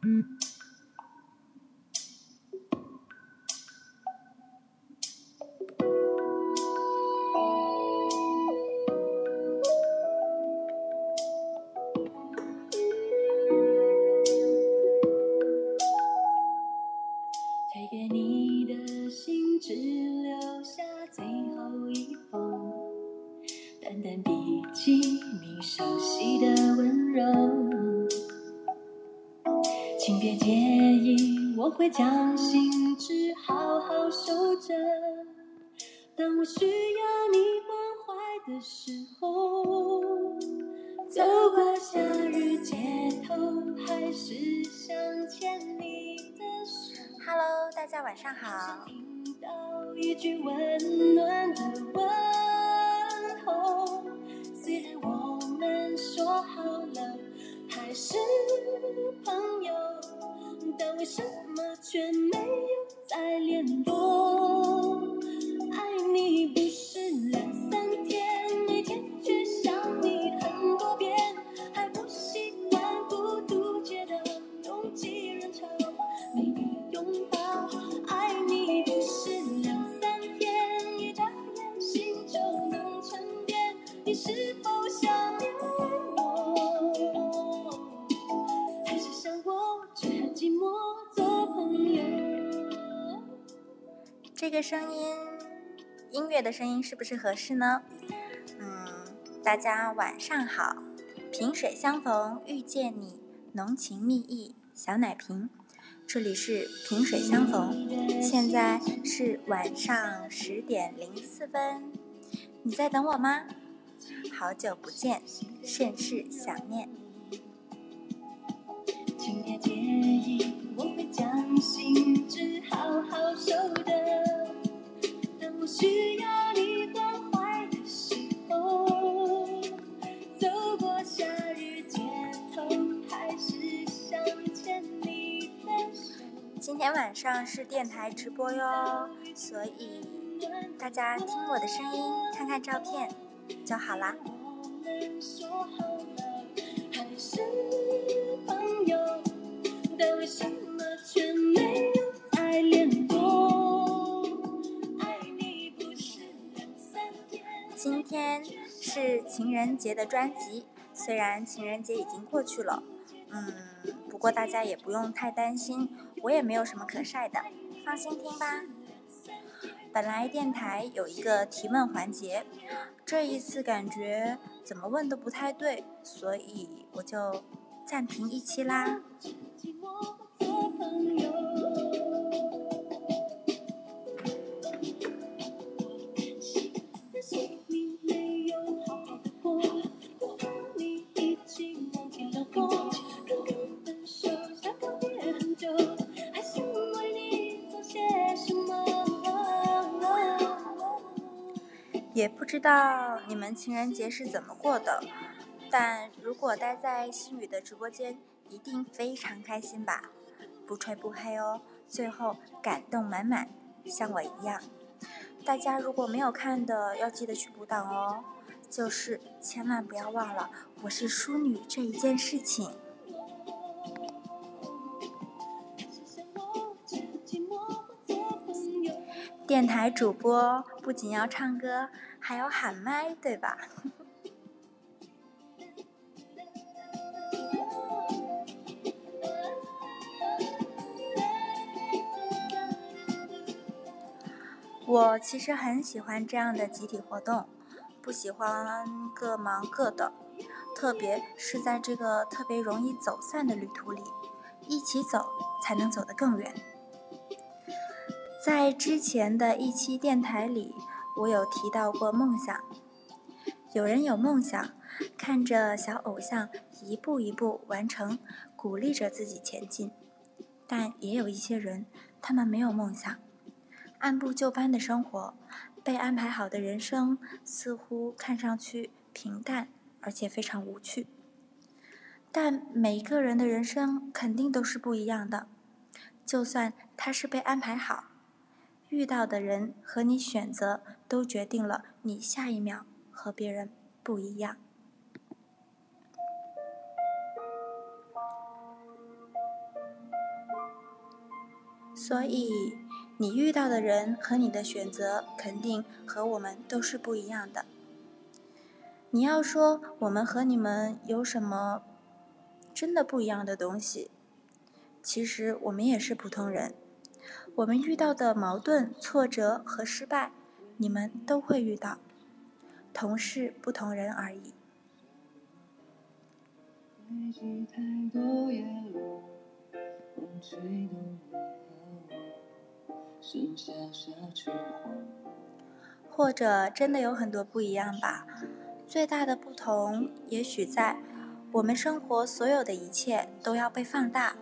推声音是不是合适呢？嗯，大家晚上好。萍水相逢遇见你，浓情蜜意小奶瓶。这里是萍水相逢，现在是晚上十点零四分。你在等我吗？好久不见，甚是想念。请别介意，我会将信纸好好收的。需要你关怀的时候，走过夏日街头，还是想牵你的手。今天晚上是电台直播哟，所以大家听我的声音，看看照片就好啦。我们说好了还是朋友，但为什么却没有再联络？天是情人节的专辑，虽然情人节已经过去了，嗯，不过大家也不用太担心，我也没有什么可晒的，放心听吧。本来电台有一个提问环节，这一次感觉怎么问都不太对，所以我就暂停一期啦。也不知道你们情人节是怎么过的，但如果待在心雨的直播间，一定非常开心吧？不吹不黑哦，最后感动满满，像我一样。大家如果没有看的，要记得去补档哦。就是千万不要忘了我是淑女这一件事情。电台主播不仅要唱歌，还要喊麦，对吧？我其实很喜欢这样的集体活动，不喜欢各忙各的，特别是在这个特别容易走散的旅途里，一起走才能走得更远。在之前的一期电台里，我有提到过梦想。有人有梦想，看着小偶像一步一步完成，鼓励着自己前进；但也有一些人，他们没有梦想，按部就班的生活，被安排好的人生似乎看上去平淡，而且非常无趣。但每一个人的人生肯定都是不一样的，就算他是被安排好。遇到的人和你选择，都决定了你下一秒和别人不一样。所以，你遇到的人和你的选择，肯定和我们都是不一样的。你要说我们和你们有什么真的不一样的东西？其实我们也是普通人，我们遇到的矛盾、挫折和失败，你们都会遇到，同是不同人而已。或者真的有很多不一样吧？最大的不同也许在我们生活所有的一切都要被放大，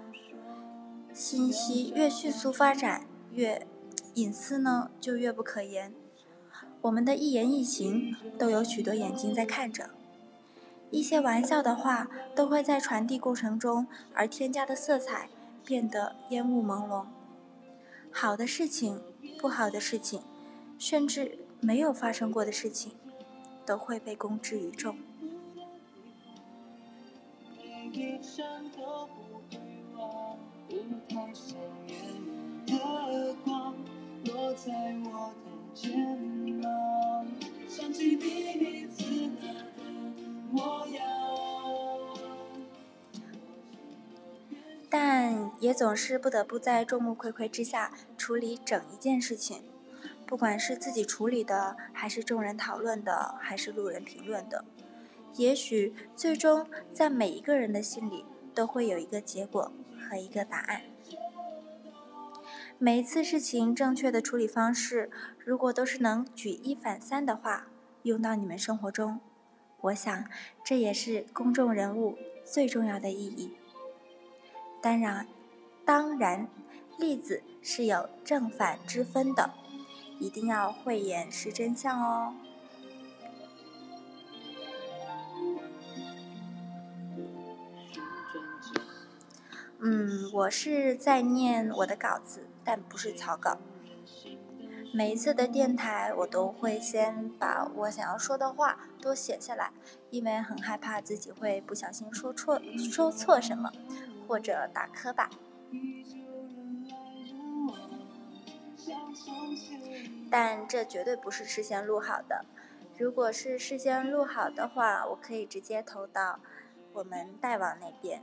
信息越迅速发展，越隐私呢就越不可言。我们的一言一行都有许多眼睛在看着，一些玩笑的话都会在传递过程中而添加的色彩变得烟雾朦胧。好的事情，不好的事情，甚至没有发生过的事情，都会被公之于众。舞台上面的光落在我的肩但也总是不得不在众目睽睽之下处理整一件事情，不管是自己处理的，还是众人讨论的，还是路人评论的，也许最终在每一个人的心里都会有一个结果。和一个答案。每一次事情正确的处理方式，如果都是能举一反三的话，用到你们生活中，我想这也是公众人物最重要的意义。当然，当然，例子是有正反之分的，一定要慧眼识真相哦。嗯，我是在念我的稿子，但不是草稿。每一次的电台，我都会先把我想要说的话都写下来，因为很害怕自己会不小心说错说错什么。或者打磕巴，但这绝对不是事先录好的。如果是事先录好的话，我可以直接投到我们代网那边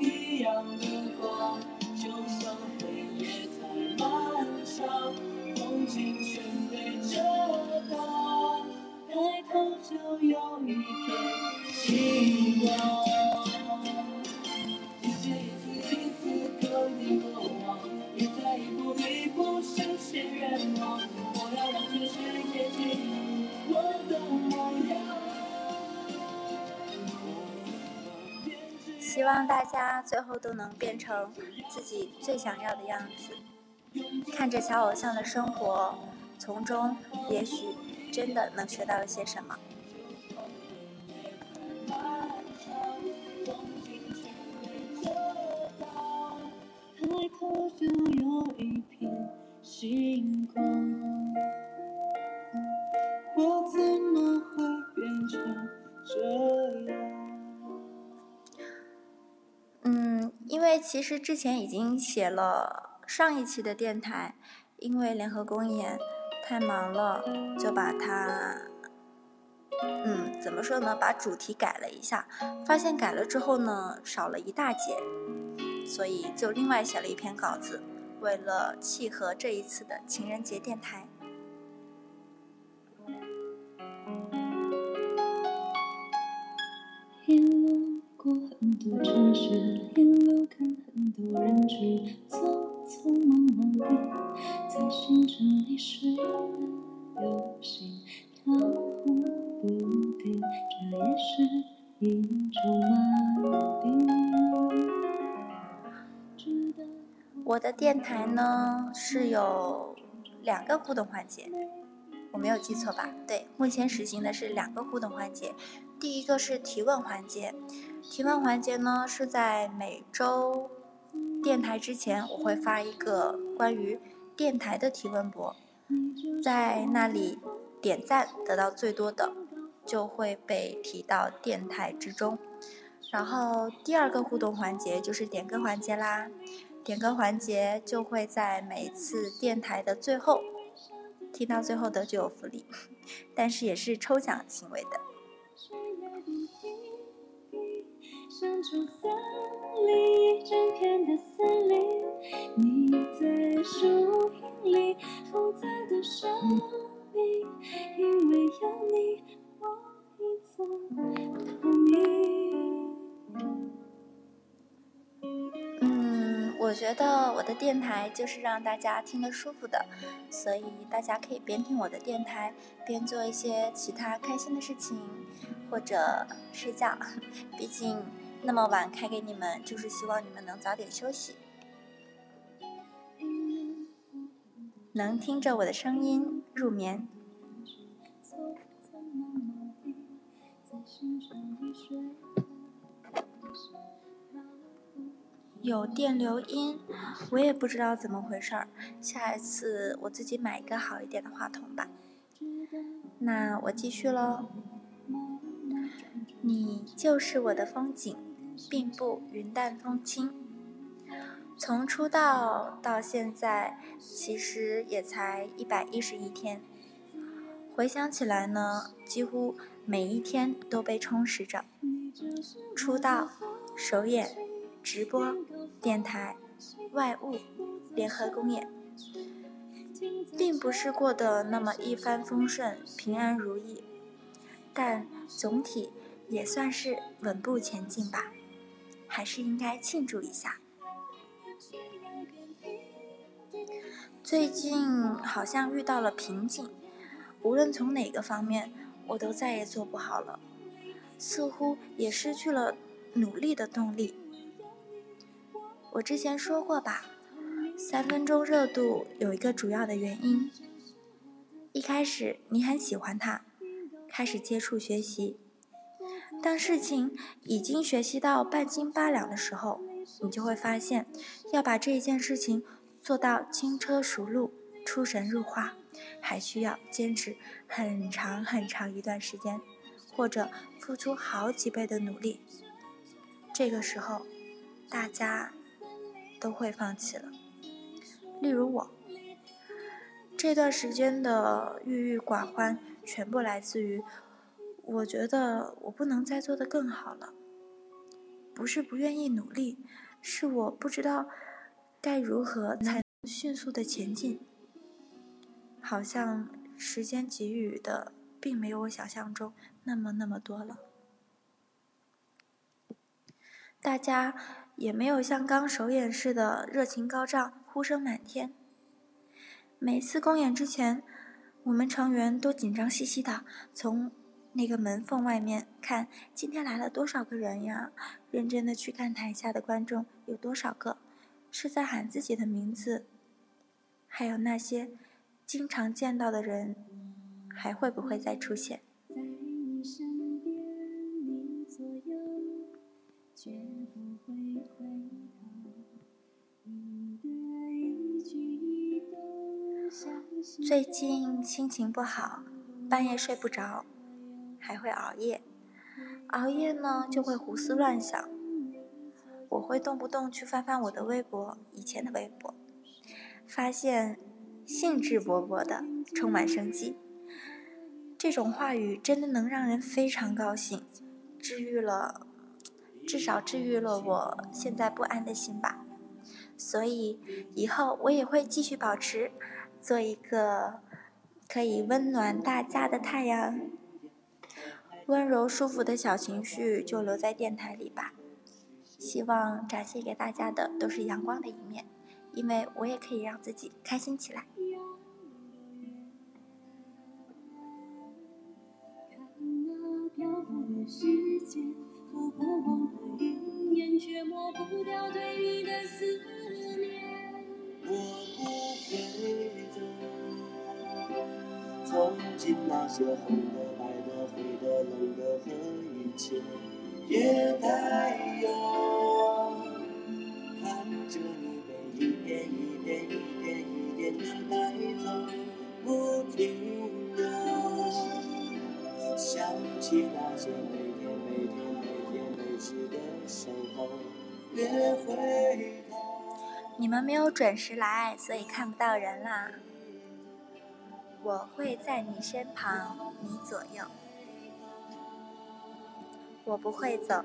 一样的光就算黑夜太漫长风景全被遮挡抬头就有一片星光希望大家最后都能变成自己最想要的样子。看着小偶像的生活，从中也许真的能学到一些什么。抬头就有一片星光我怎么会变成这样？嗯，因为其实之前已经写了上一期的电台，因为联合公演太忙了，就把它，嗯，怎么说呢？把主题改了一下，发现改了之后呢，少了一大截，所以就另外写了一篇稿子，为了契合这一次的情人节电台。过很多城市，沿路看很多人群，匆匆忙忙地在寻找你睡的流星，飘忽不定，这也是一种麻痹。我的电台呢是有两个互动环节，我没有记错吧？对，目前实行的是两个互动环节。第一个是提问环节，提问环节呢是在每周电台之前，我会发一个关于电台的提问博，在那里点赞得到最多的，就会被提到电台之中。然后第二个互动环节就是点歌环节啦，点歌环节就会在每次电台的最后，听到最后的就有福利，但是也是抽奖行为的。生出森林一整片的森林你在树荫里复在的生命因为有你我一层透明嗯我觉得我的电台就是让大家听得舒服的所以大家可以边听我的电台边做一些其他开心的事情或者睡觉。毕竟那么晚开给你们，就是希望你们能早点休息，能听着我的声音入眠。有电流音，我也不知道怎么回事儿。下一次我自己买一个好一点的话筒吧。那我继续喽。你就是我的风景，并不云淡风轻。从出道到现在，其实也才一百一十一天。回想起来呢，几乎每一天都被充实着。出道、首演、直播。电台、外务、联合公演，并不是过得那么一帆风顺、平安如意，但总体也算是稳步前进吧，还是应该庆祝一下。最近好像遇到了瓶颈，无论从哪个方面，我都再也做不好了，似乎也失去了努力的动力。我之前说过吧，三分钟热度有一个主要的原因。一开始你很喜欢它，开始接触学习，当事情已经学习到半斤八两的时候，你就会发现，要把这一件事情做到轻车熟路、出神入化，还需要坚持很长很长一段时间，或者付出好几倍的努力。这个时候，大家。都会放弃了。例如我，这段时间的郁郁寡欢，全部来自于我觉得我不能再做得更好了。不是不愿意努力，是我不知道该如何才能迅速的前进。好像时间给予的，并没有我想象中那么那么多了。大家。也没有像刚首演似的热情高涨、呼声满天。每次公演之前，我们成员都紧张兮兮的从那个门缝外面看今天来了多少个人呀，认真的去看台下的观众有多少个，是在喊自己的名字，还有那些经常见到的人，还会不会再出现？最近心情不好，半夜睡不着，还会熬夜。熬夜呢，就会胡思乱想。我会动不动去翻翻我的微博，以前的微博，发现兴致勃勃的，充满生机。这种话语真的能让人非常高兴，治愈了。至少治愈了我现在不安的心吧，所以以后我也会继续保持，做一个可以温暖大家的太阳。温柔舒服的小情绪就留在电台里吧。希望展现给大家的都是阳光的一面，因为我也可以让自己开心起来。从今那些红。你的、黑的、冷的和一切也带有。看着你被一点一点、一点一点的带走，不停的想起那些每天、每天、每天、每时的守候，别回头。你们没有准时来，所以看不到人啦。我会在你身旁，你左右。我不会走。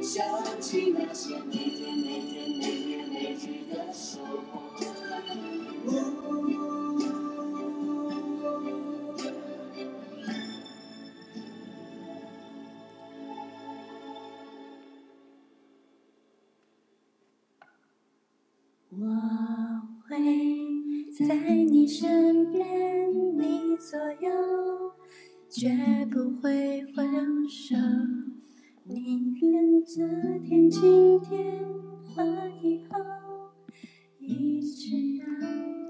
想，起那些每天每天每年每日的守候。绝不会分手。宁愿这天今天和以后一直到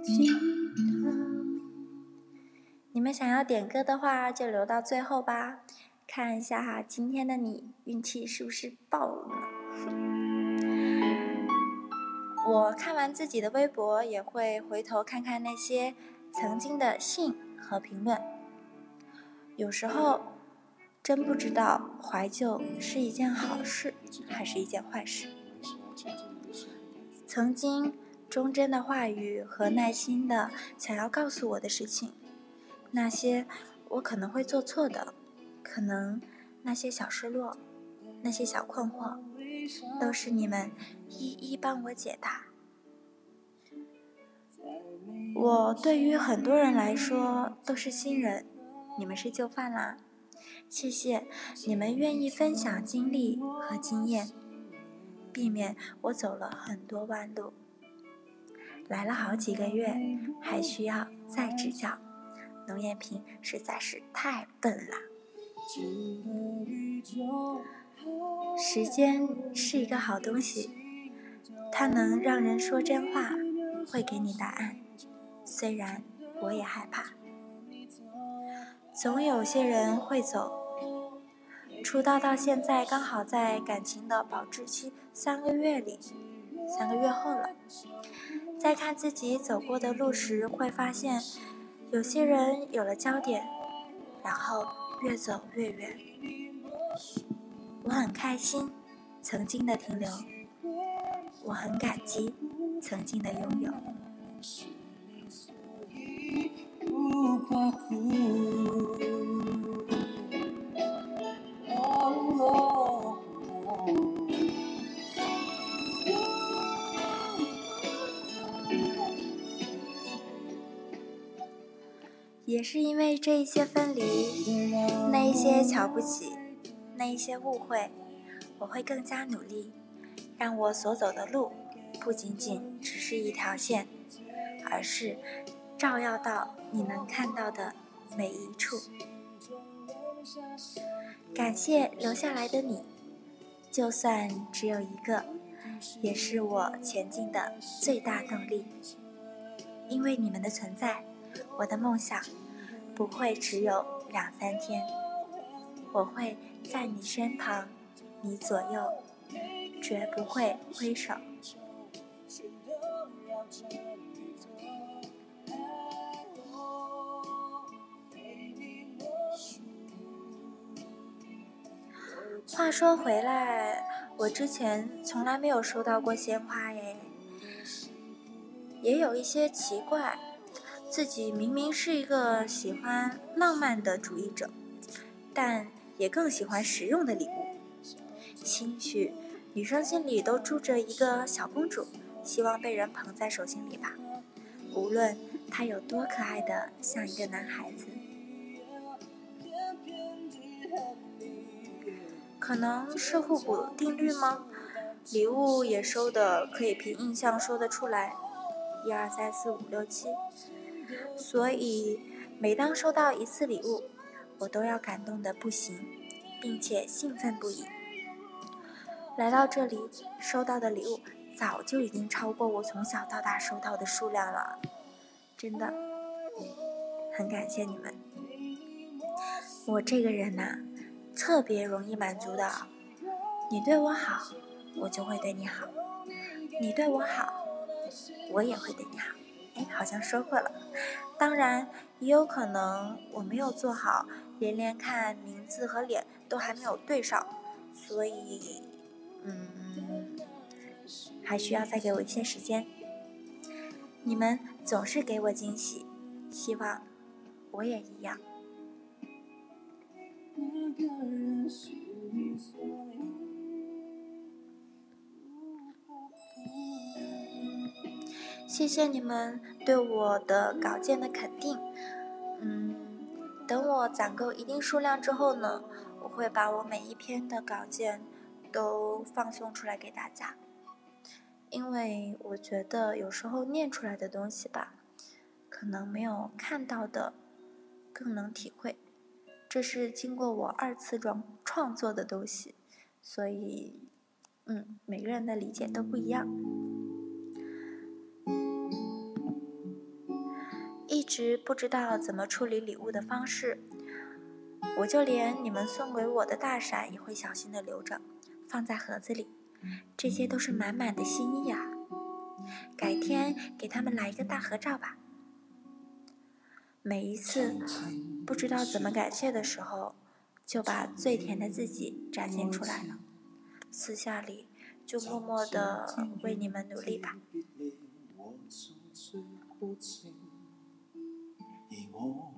尽头。你们想要点歌的话，就留到最后吧。看一下哈，今天的你运气是不是爆了？我看完自己的微博，也会回头看看那些曾经的信和评论。有时候，真不知道怀旧是一件好事，还是一件坏事。曾经忠贞的话语和耐心的想要告诉我的事情，那些我可能会做错的，可能那些小失落，那些小困惑。都是你们一一帮我解答。我对于很多人来说都是新人，你们是旧饭啦。谢谢你们愿意分享经历和经验，避免我走了很多弯路。来了好几个月，还需要再指教。农艳萍实在是太笨了。时间是一个好东西，它能让人说真话，会给你答案。虽然我也害怕，总有些人会走。出道到现在，刚好在感情的保质期三个月里，三个月后了。在看自己走过的路时，会发现有些人有了焦点，然后越走越远。我很开心曾经的停留，我很感激曾经的拥有。也是因为这一些分离，那一些瞧不起。那一些误会，我会更加努力，让我所走的路不仅仅只是一条线，而是照耀到你能看到的每一处。感谢留下来的你，就算只有一个，也是我前进的最大动力。因为你们的存在，我的梦想不会只有两三天，我会。在你身旁，你左右，绝不会挥手。话说回来，我之前从来没有收到过鲜花耶，也有一些奇怪，自己明明是一个喜欢浪漫的主义者，但。也更喜欢实用的礼物，兴许女生心里都住着一个小公主，希望被人捧在手心里吧。无论她有多可爱的像一个男孩子，可能是互补定律吗？礼物也收的可以凭印象说得出来，一二三四五六七，所以每当收到一次礼物，我都要感动的不行，并且兴奋不已。来到这里，收到的礼物早就已经超过我从小到大收到的数量了，真的，很感谢你们。我这个人呐，特别容易满足的，你对我好，我就会对你好；你对我好，我也会对你好。哎，好像说过了。当然，也有可能我没有做好，连连看名字和脸都还没有对上，所以，嗯，还需要再给我一些时间。你们总是给我惊喜，希望我也一样。谢谢你们对我的稿件的肯定，嗯，等我攒够一定数量之后呢，我会把我每一篇的稿件都放送出来给大家，因为我觉得有时候念出来的东西吧，可能没有看到的更能体会，这是经过我二次创创作的东西，所以，嗯，每个人的理解都不一样。一直不知道怎么处理礼物的方式，我就连你们送给我的大伞也会小心的留着，放在盒子里。这些都是满满的心意啊！改天给他们来一个大合照吧。每一次不知道怎么感谢的时候，就把最甜的自己展现出来了。私下里就默默的为你们努力吧。我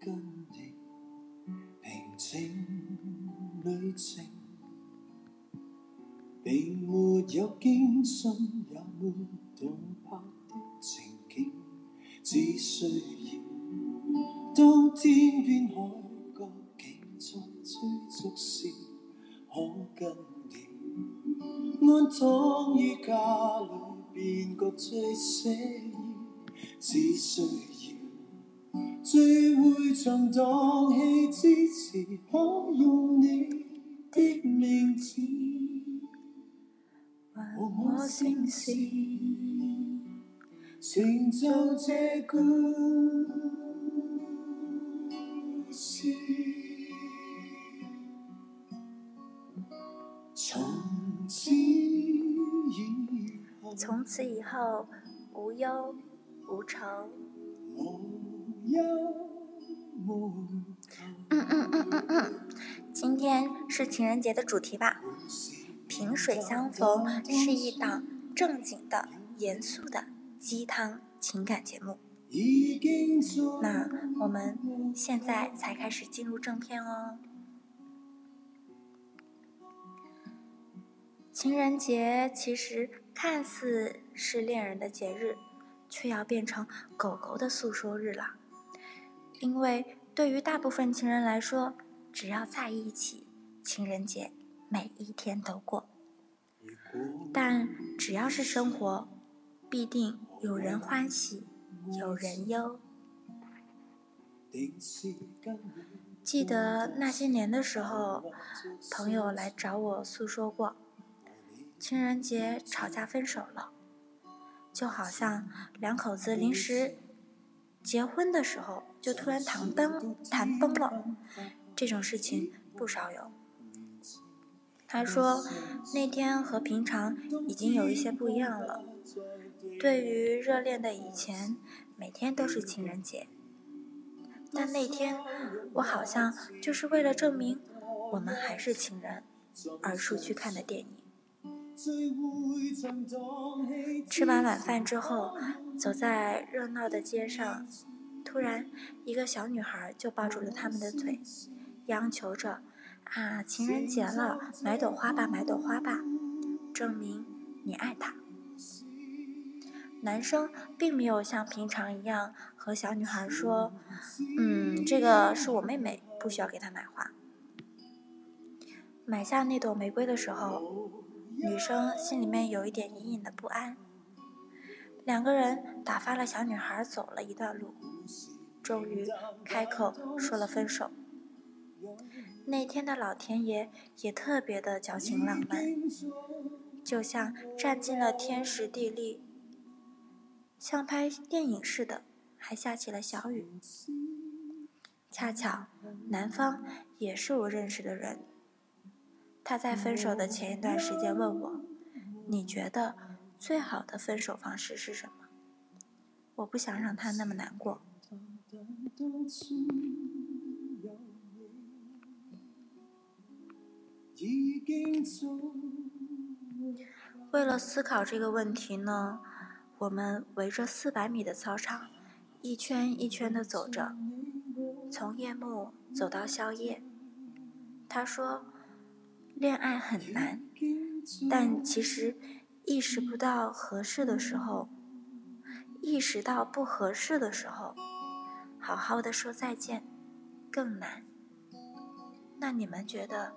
跟你平静旅程，并没有惊心也没动魄的情景，只需要当天边海角竟在追逐时，可跟你安躺于家里，便觉最写意，只需要。聚会场荡气之时，可用你的名字还我姓氏，成就这故从此以后，从此以后无忧无愁。嗯嗯嗯嗯嗯，今天是情人节的主题吧？萍水相逢是一档正经的、严肃的鸡汤情感节目。那我们现在才开始进入正片哦。情人节其实看似是恋人的节日，却要变成狗狗的诉说日了。因为对于大部分情人来说，只要在一起，情人节每一天都过。但只要是生活，必定有人欢喜，有人哟。记得那些年的时候，朋友来找我诉说过，情人节吵架分手了，就好像两口子临时。结婚的时候就突然谈崩谈崩了，这种事情不少有。他说那天和平常已经有一些不一样了。对于热恋的以前，每天都是情人节，但那天我好像就是为了证明我们还是情人而出去看的电影。吃完晚饭之后，走在热闹的街上，突然一个小女孩就抱住了他们的腿，央求着：“啊，情人节了，买朵花吧，买朵花吧，证明你爱他。”男生并没有像平常一样和小女孩说：“嗯，这个是我妹妹，不需要给她买花。”买下那朵玫瑰的时候。女生心里面有一点隐隐的不安。两个人打发了小女孩走了一段路，终于开口说了分手。那天的老天爷也特别的矫情浪漫，就像占尽了天时地利，像拍电影似的，还下起了小雨。恰巧男方也是我认识的人，他在分手的前一段时间问我：“你觉得最好的分手方式是什么？”我不想让他那么难过。为了思考这个问题呢，我们围着四百米的操场，一圈一圈的走着，从夜幕走到宵夜。他说，恋爱很难，但其实意识不到合适的时候，意识到不合适的时候，好好的说再见更难。那你们觉得？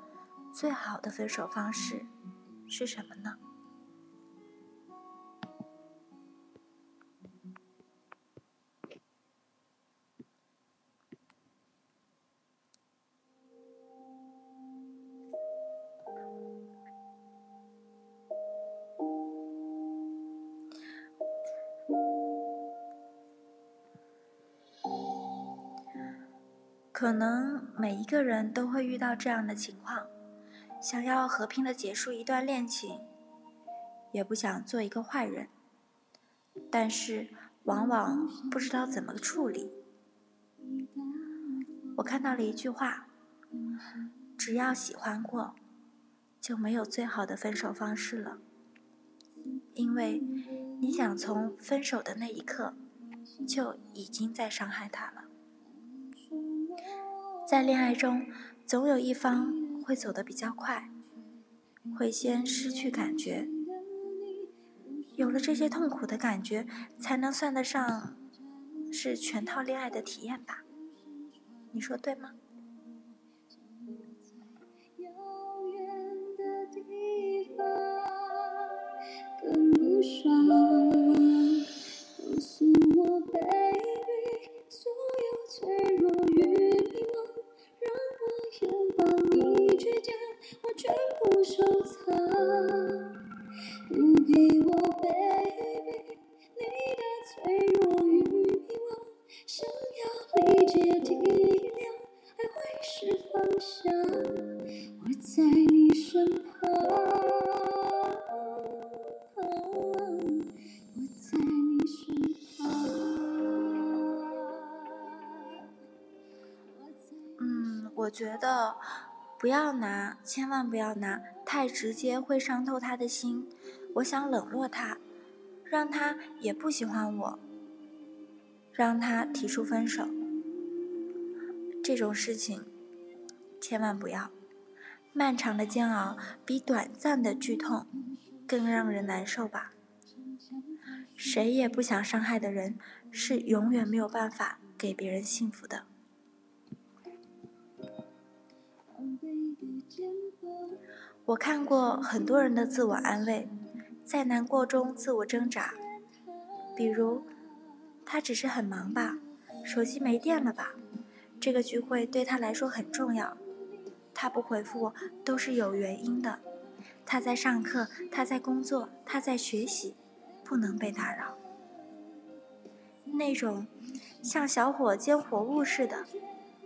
最好的分手方式是什么呢？可能每一个人都会遇到这样的情况。想要和平的结束一段恋情，也不想做一个坏人，但是往往不知道怎么处理。我看到了一句话：只要喜欢过，就没有最好的分手方式了。因为你想从分手的那一刻，就已经在伤害他了。在恋爱中，总有一方。会走得比较快，会先失去感觉，有了这些痛苦的感觉，才能算得上是全套恋爱的体验吧？你说对吗？不收藏。不要拿，千万不要拿，太直接会伤透他的心。我想冷落他，让他也不喜欢我，让他提出分手。这种事情，千万不要。漫长的煎熬比短暂的剧痛更让人难受吧？谁也不想伤害的人，是永远没有办法给别人幸福的。我看过很多人的自我安慰，在难过中自我挣扎，比如，他只是很忙吧，手机没电了吧，这个聚会对他来说很重要，他不回复我都是有原因的，他在上课，他在工作，他在学习，不能被打扰。那种像小火煎活物似的，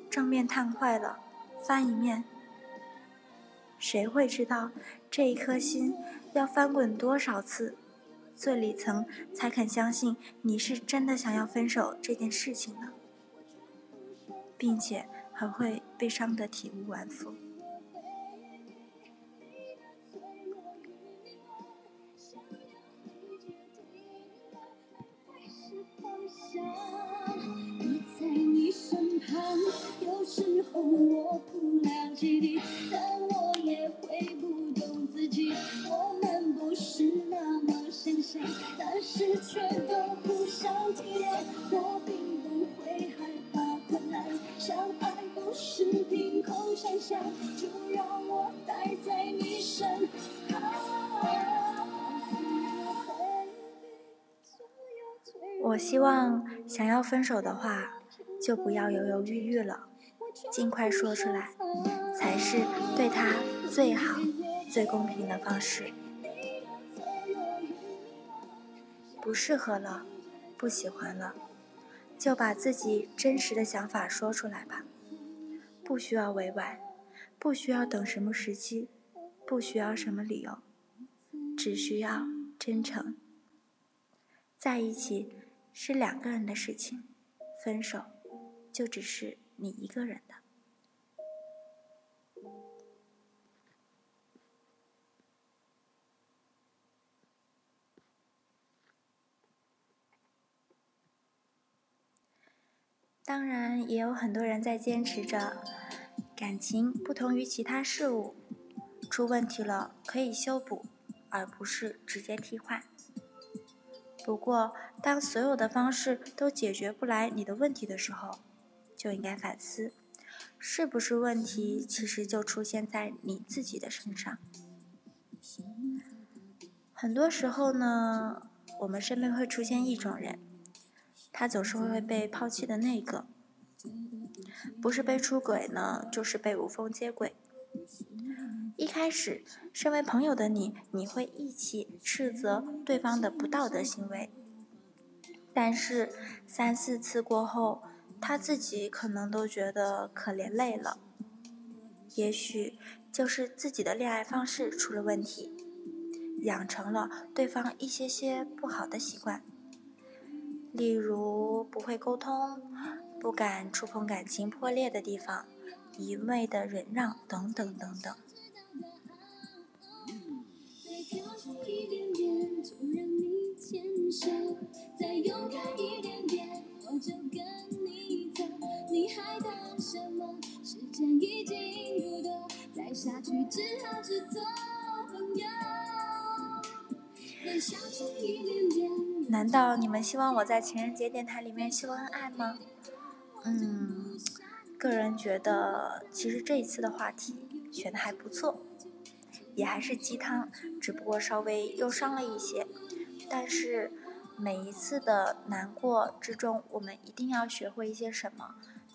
正面烫坏了，翻一面。谁会知道这一颗心要翻滚多少次，最里层才肯相信你是真的想要分手这件事情呢？并且还会被伤得体无完肤。看。有时候我不了解你，但我也会不懂自己。我们不是那么相像，但是却都互相体谅。我并不会害怕困难，相爱不是凭空想象，就让我待在你身旁。我希望，想要分手的话，就不要犹犹豫豫了，尽快说出来，才是对他最好、最公平的方式。不适合了，不喜欢了，就把自己真实的想法说出来吧，不需要委婉，不需要等什么时机，不需要什么理由，只需要真诚。在一起是两个人的事情，分手就只是你一个人的。当然，也有很多人在坚持着，感情不同于其他事物，出问题了可以修补，而不是直接替换。不过，当所有的方式都解决不来你的问题的时候，就应该反思，是不是问题其实就出现在你自己的身上。很多时候呢，我们身边会出现一种人。他总是会被抛弃的那个，不是被出轨呢，就是被无缝接轨。一开始，身为朋友的你，你会一起斥责对方的不道德行为，但是三四次过后，他自己可能都觉得可怜累了。也许就是自己的恋爱方式出了问题，养成了对方一些些不好的习惯。例如不会沟通，不敢触碰感情破裂的地方，一味的忍让等等等等。难道你们希望我在情人节电台里面秀恩爱吗？嗯，个人觉得其实这一次的话题选的还不错，也还是鸡汤，只不过稍微忧伤了一些。但是每一次的难过之中，我们一定要学会一些什么，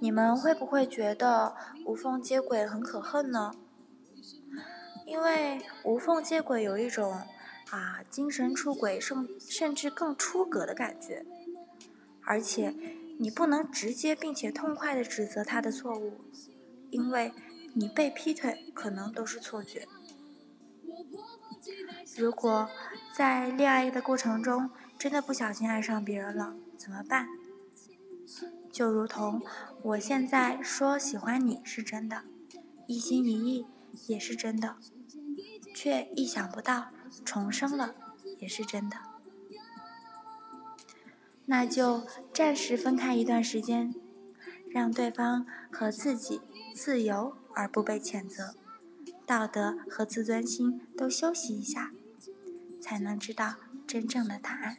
你们会不会觉得无缝接轨很可恨呢？因为无缝接轨有一种。啊，精神出轨甚甚至更出格的感觉，而且你不能直接并且痛快的指责他的错误，因为你被劈腿可能都是错觉。如果在恋爱的过程中真的不小心爱上别人了，怎么办？就如同我现在说喜欢你是真的，一心一意也是真的，却意想不到。重生了，也是真的。那就暂时分开一段时间，让对方和自己自由而不被谴责，道德和自尊心都休息一下，才能知道真正的答案。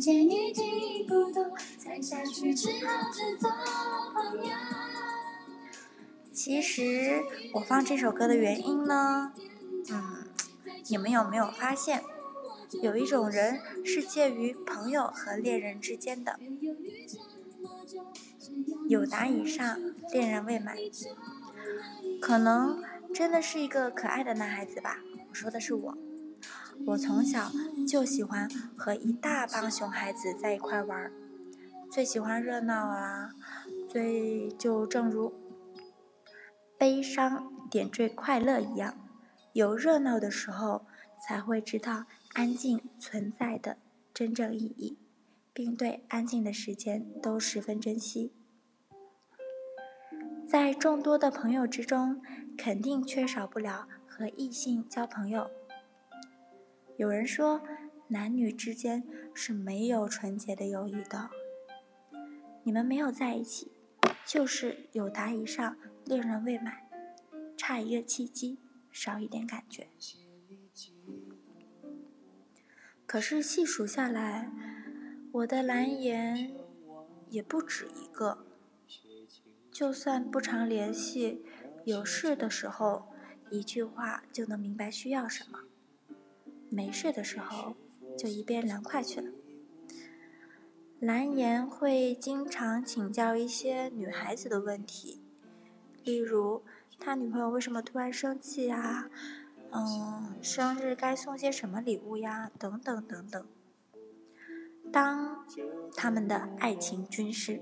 间已经不多，再下去只好只做朋友。其实我放这首歌的原因呢，嗯，你们有没有发现，有一种人是介于朋友和恋人之间的，有达以上，恋人未满，可能真的是一个可爱的男孩子吧。我说的是我。我从小就喜欢和一大帮熊孩子在一块玩，最喜欢热闹啊，最就正如悲伤点缀快乐一样，有热闹的时候才会知道安静存在的真正意义，并对安静的时间都十分珍惜。在众多的朋友之中，肯定缺少不了和异性交朋友。有人说，男女之间是没有纯洁的友谊的。你们没有在一起，就是有达以上，恋人未满，差一个契机，少一点感觉。可是细数下来，我的蓝颜也不止一个。就算不常联系，有事的时候，一句话就能明白需要什么。没事的时候，就一边凉快去了。蓝颜会经常请教一些女孩子的问题，例如他女朋友为什么突然生气呀？嗯，生日该送些什么礼物呀？等等等等。当他们的爱情军师。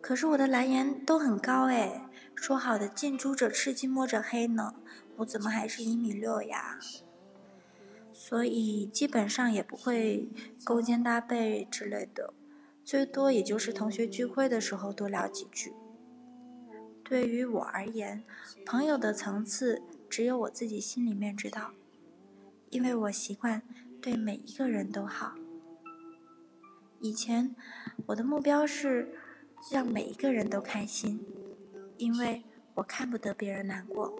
可是我的蓝颜都很高哎，说好的近朱者赤，近墨者黑呢？我怎么还是一米六呀？所以基本上也不会勾肩搭背之类的，最多也就是同学聚会的时候多聊几句。对于我而言，朋友的层次只有我自己心里面知道，因为我习惯对每一个人都好。以前我的目标是。让每一个人都开心，因为我看不得别人难过。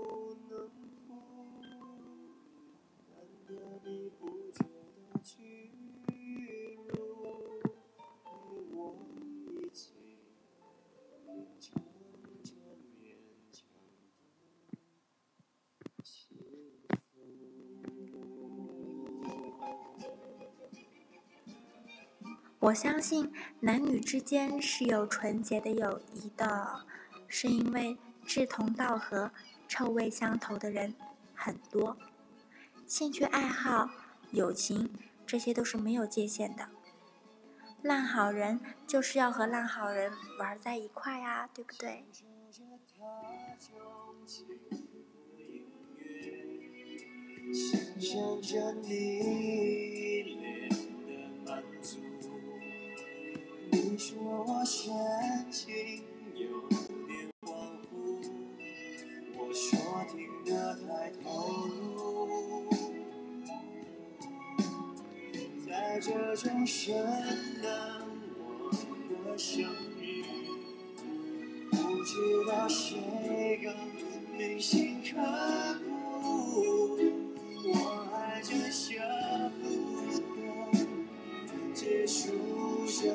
我相信男女之间是有纯洁的友谊的，是因为志同道合、臭味相投的人很多，兴趣爱好、友情这些都是没有界限的。烂好人就是要和烂好人玩在一块呀，对不对？我说听得太投入，在这种深冷我的声音，不知道谁更铭心刻骨，我爱着舍不得结束这。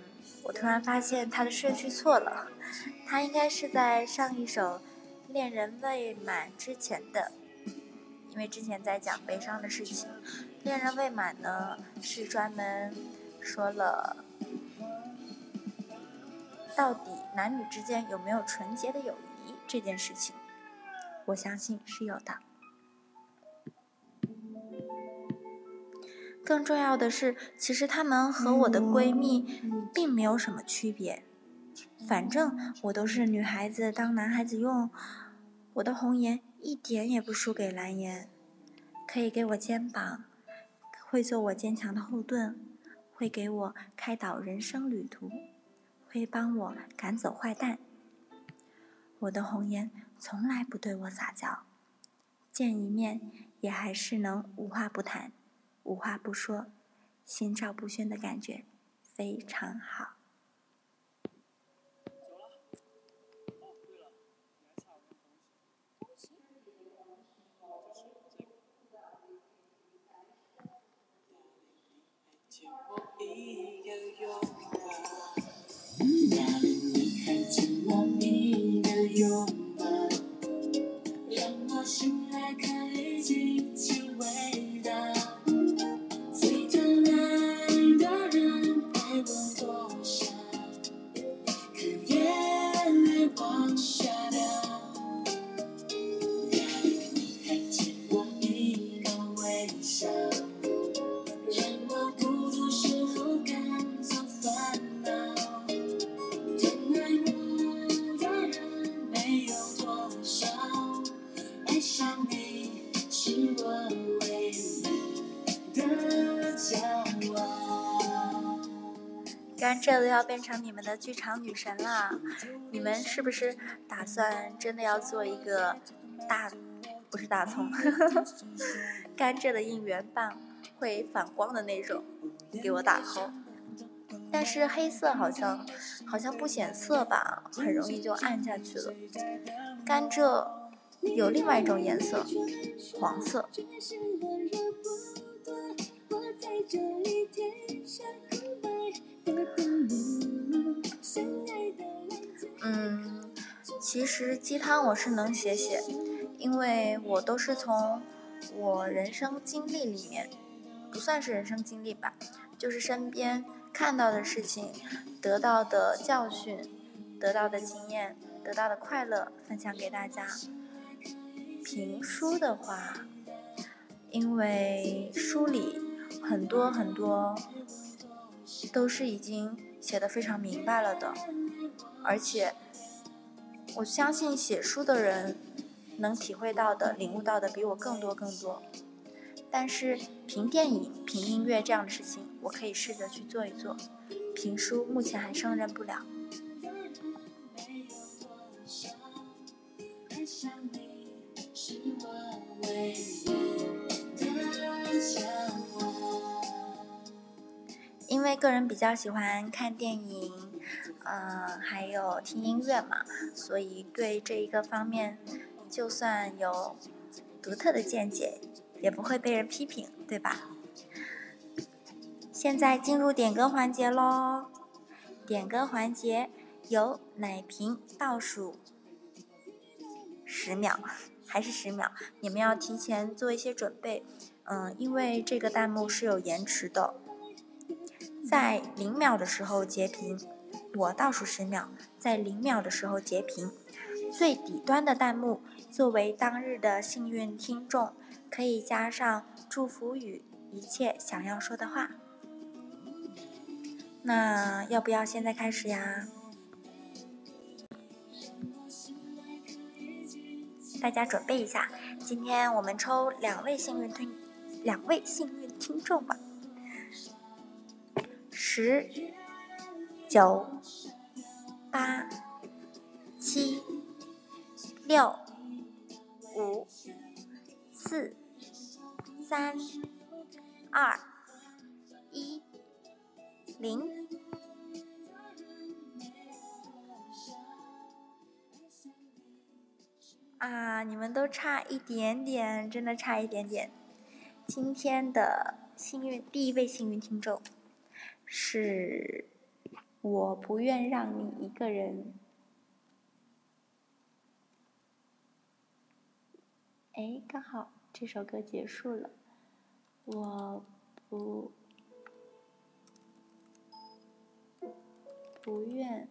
我突然发现他的顺序错了，他应该是在上一首《恋人未满》之前的，因为之前在讲悲伤的事情，《恋人未满》呢是专门说了到底男女之间有没有纯洁的友谊这件事情，我相信是有的。更重要的是，其实她们和我的闺蜜并没有什么区别。反正我都是女孩子当男孩子用，我的红颜一点也不输给蓝颜，可以给我肩膀，会做我坚强的后盾，会给我开导人生旅途，会帮我赶走坏蛋。我的红颜从来不对我撒娇，见一面也还是能无话不谈。无话不说，心照不宣的感觉，非常好。让我醒来，看已经成为 sunshine. 甘蔗都要变成你们的剧场女神了，你们是不是打算真的要做一个大，不是大葱，呵 呵甘蔗的应援棒，会反光的那种，给我打 call。但是黑色好像好像不显色吧，很容易就暗下去了。甘蔗有另外一种颜色，黄色。嗯，其实鸡汤我是能写写，因为我都是从我人生经历里面，不算是人生经历吧，就是身边看到的事情，得到的教训，得到的经验，得到的快乐分享给大家。评书的话，因为书里很多很多。都是已经写的非常明白了的，而且我相信写书的人能体会到的、领悟到的比我更多更多。但是评电影、评音乐这样的事情，我可以试着去做一做。评书目前还胜任不了。想你是我唯一因为个人比较喜欢看电影，嗯，还有听音乐嘛，所以对这一个方面，就算有独特的见解，也不会被人批评，对吧？现在进入点歌环节喽，点歌环节由奶瓶倒数十秒，还是十秒，你们要提前做一些准备，嗯，因为这个弹幕是有延迟的。在零秒的时候截屏，我倒数十秒，在零秒的时候截屏。最底端的弹幕作为当日的幸运听众，可以加上祝福语，一切想要说的话。那要不要现在开始呀？大家准备一下，今天我们抽两位幸运听，两位幸运听众吧。十、九、八、七、六、五、四、三、二、一、零。啊，你们都差一点点，真的差一点点。今天的幸运第一位幸运听众。是，我不愿让你一个人。哎，刚好这首歌结束了，我不不愿。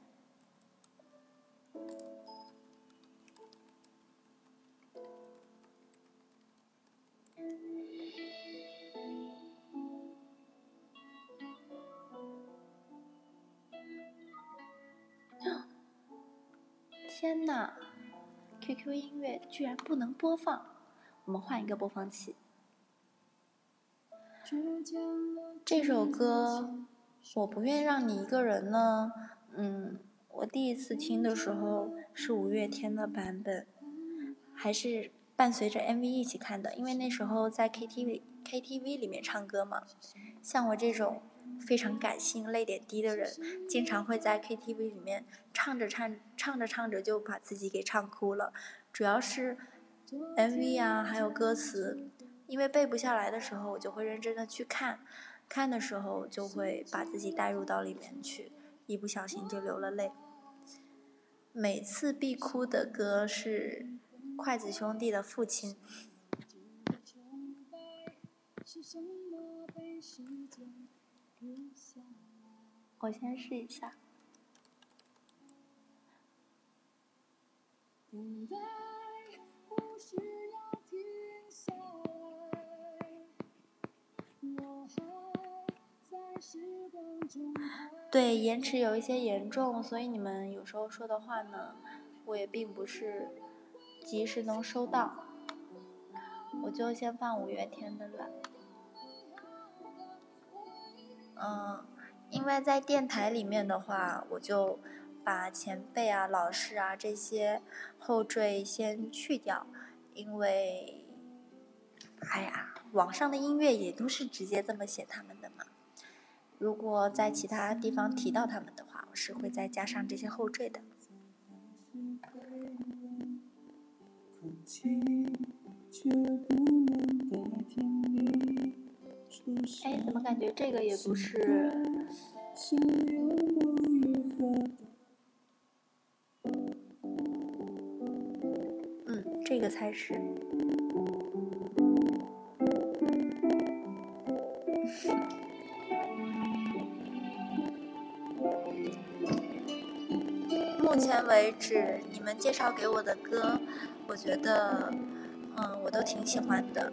天呐，QQ 音乐居然不能播放，我们换一个播放器。这首歌我不愿让你一个人呢。嗯，我第一次听的时候是五月天的版本，还是伴随着 MV 一起看的，因为那时候在 KTV KTV 里面唱歌嘛。像我这种非常感性、泪点低的人，经常会在 KTV 里面唱着唱唱着唱着就把自己给唱哭了。主要是 MV 啊，还有歌词，因为背不下来的时候，我就会认真的去看，看的时候就会把自己带入到里面去，一不小心就流了泪。每次必哭的歌是筷子兄弟的父亲。我先试一下。对，延迟有一些严重，所以你们有时候说的话呢，我也并不是及时能收到。我就先放五月天的了。嗯，因为在电台里面的话，我就把前辈啊、老师啊这些后缀先去掉，因为，哎呀，网上的音乐也都是直接这么写他们的嘛。如果在其他地方提到他们的话，我是会再加上这些后缀的。哎，怎么感觉这个也不是？嗯，这个才是。目前为止，你们介绍给我的歌，我觉得，嗯，我都挺喜欢的。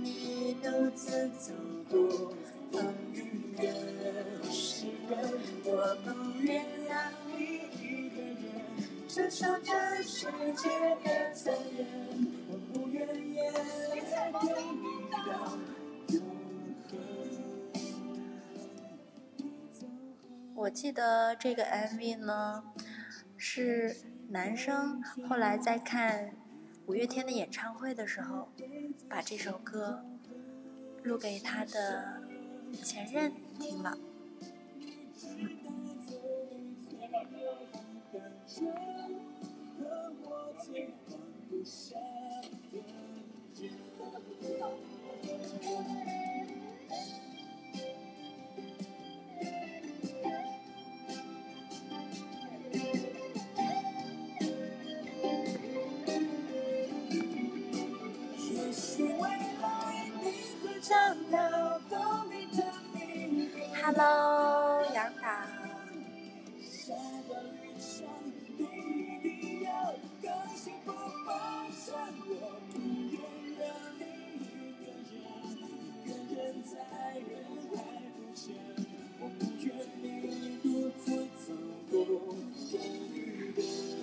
独自走过，当雨的，我不原谅你。我记得这个 MV 呢，是男生后来在看五月天的演唱会的时候，把这首歌录给他的前任听了。Hello，杨导。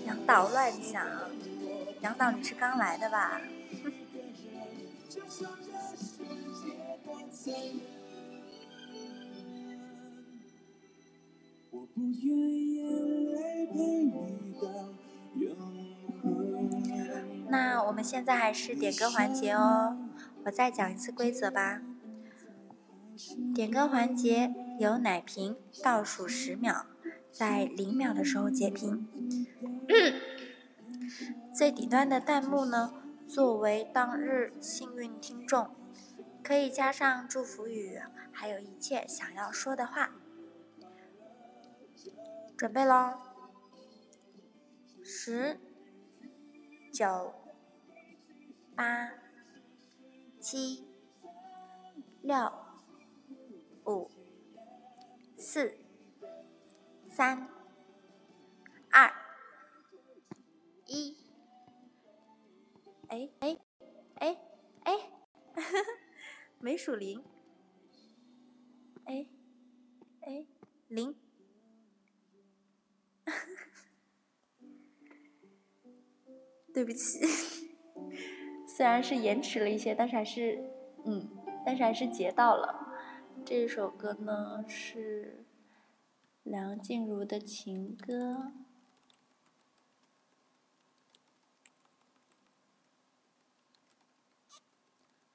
杨导乱想，杨导你是刚来的吧？那我们现在还是点歌环节哦，我再讲一次规则吧。点歌环节由奶瓶倒数十秒，在零秒的时候截屏。最底端的弹幕呢，作为当日幸运听众，可以加上祝福语，还有一切想要说的话。准备喽！十、九、八、七、六、五、四、三、二、一。哎哎哎哎，没数零。哎哎零。对不起，虽然是延迟了一些，但是还是，嗯，但是还是截到了。这首歌呢是梁静茹的情歌。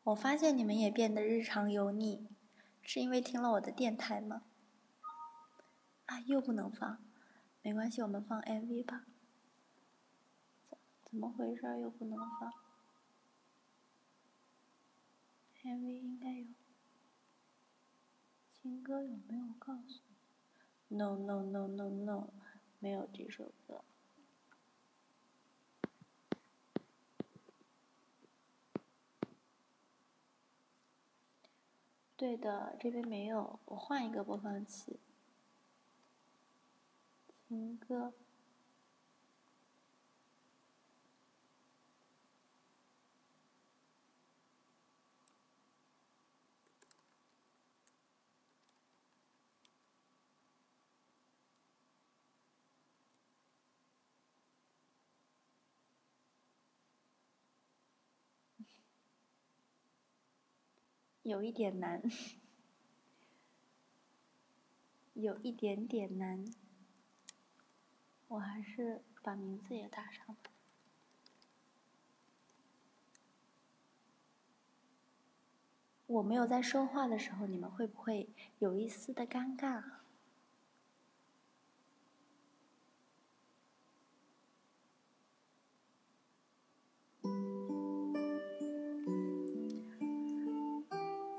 我发现你们也变得日常油腻，是因为听了我的电台吗？啊，又不能放，没关系，我们放 MV 吧。怎怎么回事？又不能放？MV 应该有，情歌有没有告诉？No No No No No，没有这首歌。对的，这边没有，我换一个播放器。情歌。有一点难，有一点点难，我还是把名字也打上吧。我没有在说话的时候，你们会不会有一丝的尴尬？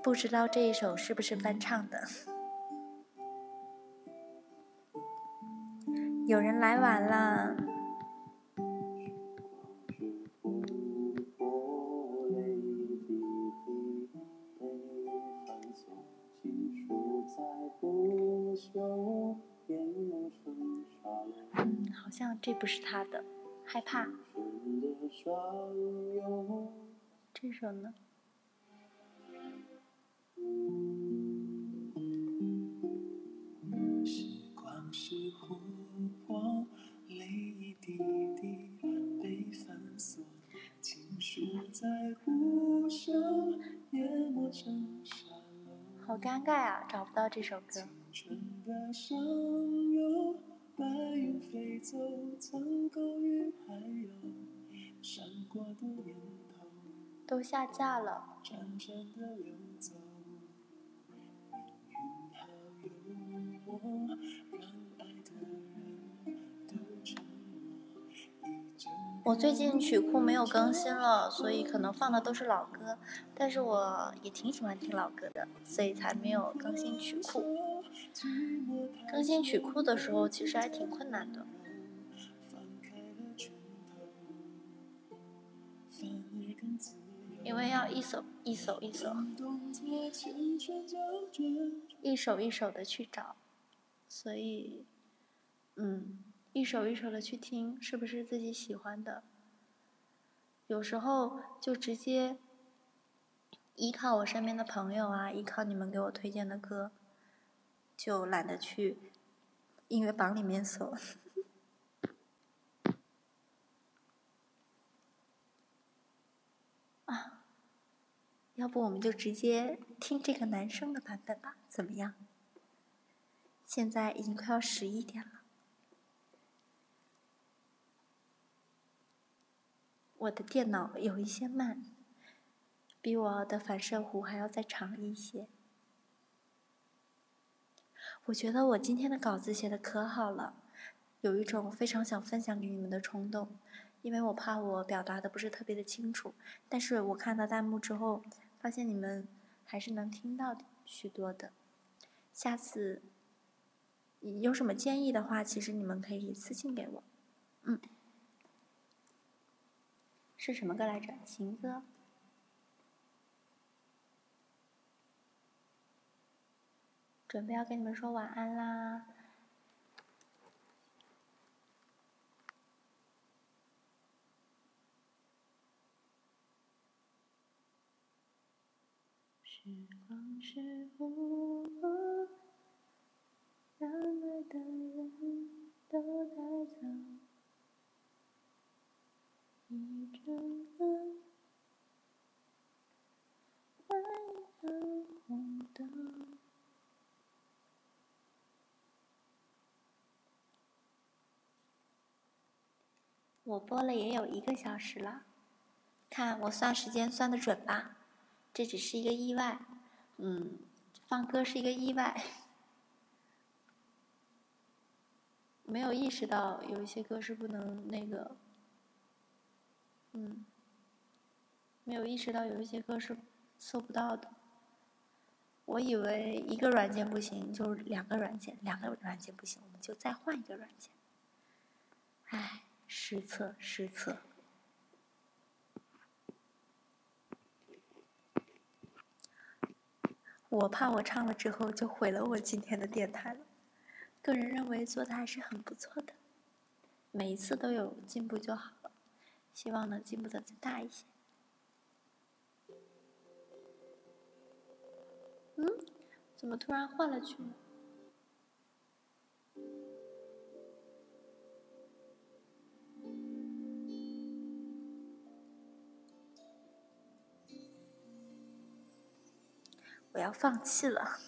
不知道这一首是不是翻唱的？有人来晚了。好像这不是他的，害怕。这首呢？尴尬啊，找不到这首歌。都下架了。我最近曲库没有更新了，所以可能放的都是老歌，但是我也挺喜欢听老歌的，所以才没有更新曲库。更新曲库的时候其实还挺困难的，因为要一首一首一首，一首一首的去找，所以，嗯。一首一首的去听，是不是自己喜欢的？有时候就直接依靠我身边的朋友啊，依靠你们给我推荐的歌，就懒得去音乐榜里面搜。啊，要不我们就直接听这个男生的版本吧，怎么样？现在已经快要十一点了。我的电脑有一些慢，比我的反射弧还要再长一些。我觉得我今天的稿子写的可好了，有一种非常想分享给你们的冲动，因为我怕我表达的不是特别的清楚。但是我看到弹幕之后，发现你们还是能听到许多的。下次有什么建议的话，其实你们可以私信给我。嗯，是什么歌来着？情歌。准备要跟你们说晚安啦。时光是雾，让爱的人都带走我播了也有一个小时了，看我算时间算的准吧。这只是一个意外，嗯，放歌是一个意外，没有意识到有一些歌是不能那个，嗯，没有意识到有一些歌是搜不到的。我以为一个软件不行，就两个软件，两个软件不行，我们就再换一个软件。唉，失策，失策。我怕我唱了之后就毁了我今天的电台了。个人认为做的还是很不错的，每一次都有进步就好，希望能进步的再大一些。嗯？怎么突然换了曲？我要放弃了。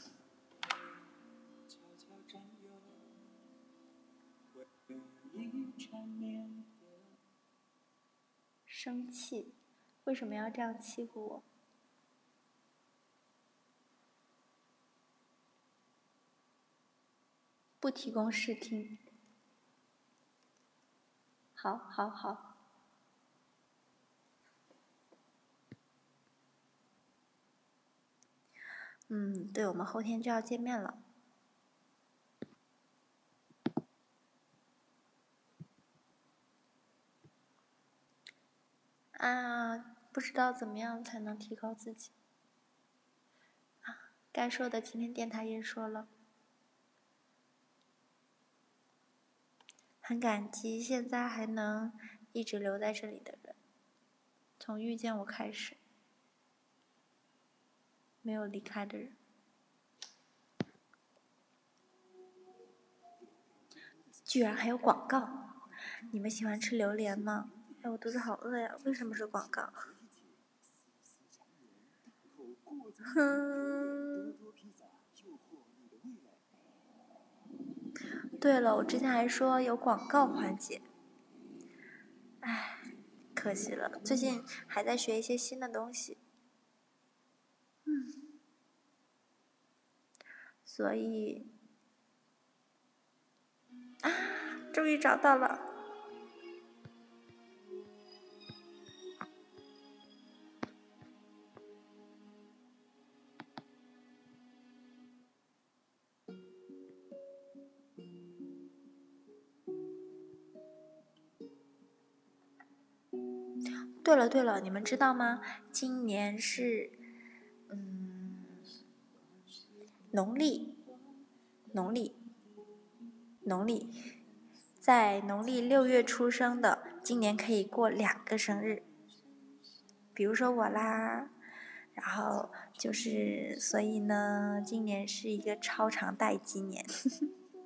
生气？为什么要这样欺负我？不提供试听。好，好，好。嗯，对，我们后天就要见面了。啊，不知道怎么样才能提高自己。啊，该说的今天电台也说了，很感激现在还能一直留在这里的人，从遇见我开始。没有离开的人，居然还有广告！你们喜欢吃榴莲吗？哎，我肚子好饿呀！为什么是广告？哼。对了，我之前还说有广告环节，哎，可惜了。最近还在学一些新的东西。所以，啊，终于找到了。对了对了，你们知道吗？今年是，嗯。农历，农历，农历，在农历六月出生的，今年可以过两个生日。比如说我啦，然后就是，所以呢，今年是一个超长待机年。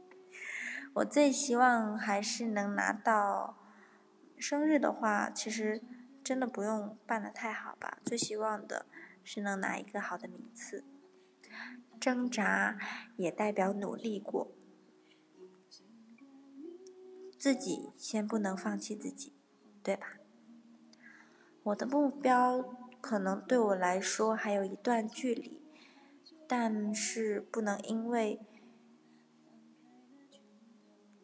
我最希望还是能拿到生日的话，其实真的不用办的太好吧。最希望的是能拿一个好的名次。挣扎也代表努力过，自己先不能放弃自己，对吧？我的目标可能对我来说还有一段距离，但是不能因为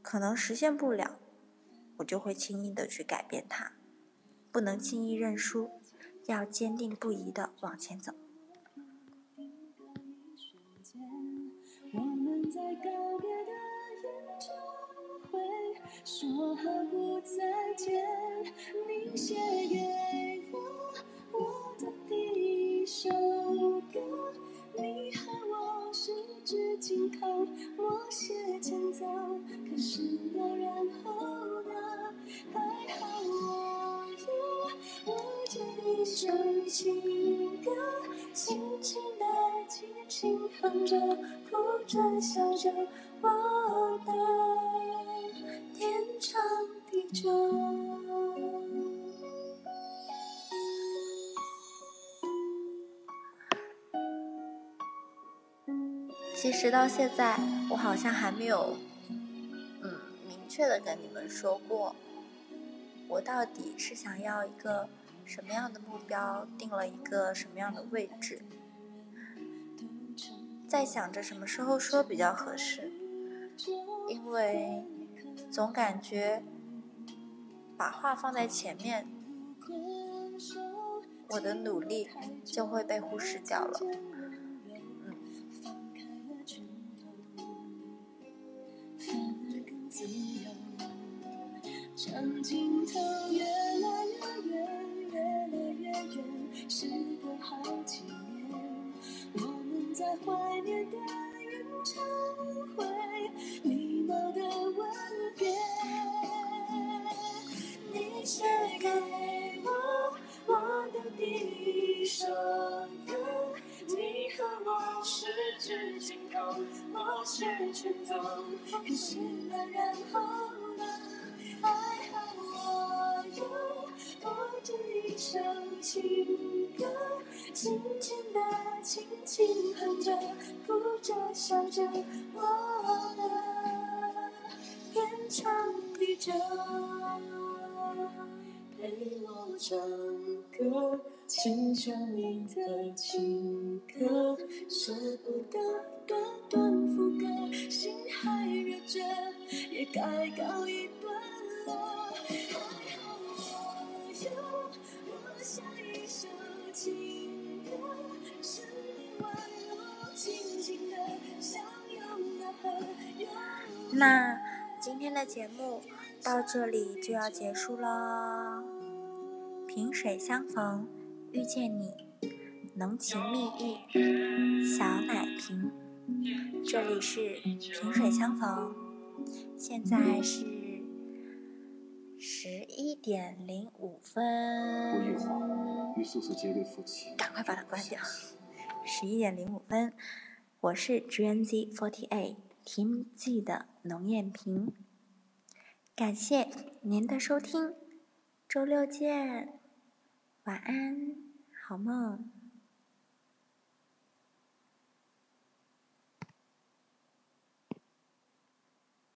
可能实现不了，我就会轻易的去改变它。不能轻易认输，要坚定不移的往前走。我们在告别的演唱会说好不再见，你写给我我的第一首歌，你和我十指紧扣，默写前奏，可是有然后呢？还好我听我这一首情歌，轻轻地轻轻哼着，哭着笑着，我的天长地久。其实到现在，我好像还没有，嗯，明确的跟你们说过，我到底是想要一个什么样的目标，定了一个什么样的位置，在想着什么时候说比较合适，因为总感觉把话放在前面，我的努力就会被忽视掉了。长镜头越来越远，越来越远，时隔好几年，我们在怀念的演唱会，礼貌的吻别。你写给我我的第一首歌，你和我十指紧扣，默写前奏，可是那然后呢？还好我有我这一首情歌，轻轻的轻轻哼着，哭着笑着，我的天长地久。陪我唱歌，轻唱你的情歌，舍不得短短副歌，心还热着，也该告一段我我，那今天的节目到这里就要结束了。萍水相逢，遇见你，浓情蜜意，小奶瓶。这里是萍水相逢，现在是十一点零五不一会儿，分，与素素结为夫妻。赶快把它关掉。十一点零五分，我是 GNZ Forty Eight G 的农艳萍，感谢您的收听，周六见，晚安，好梦。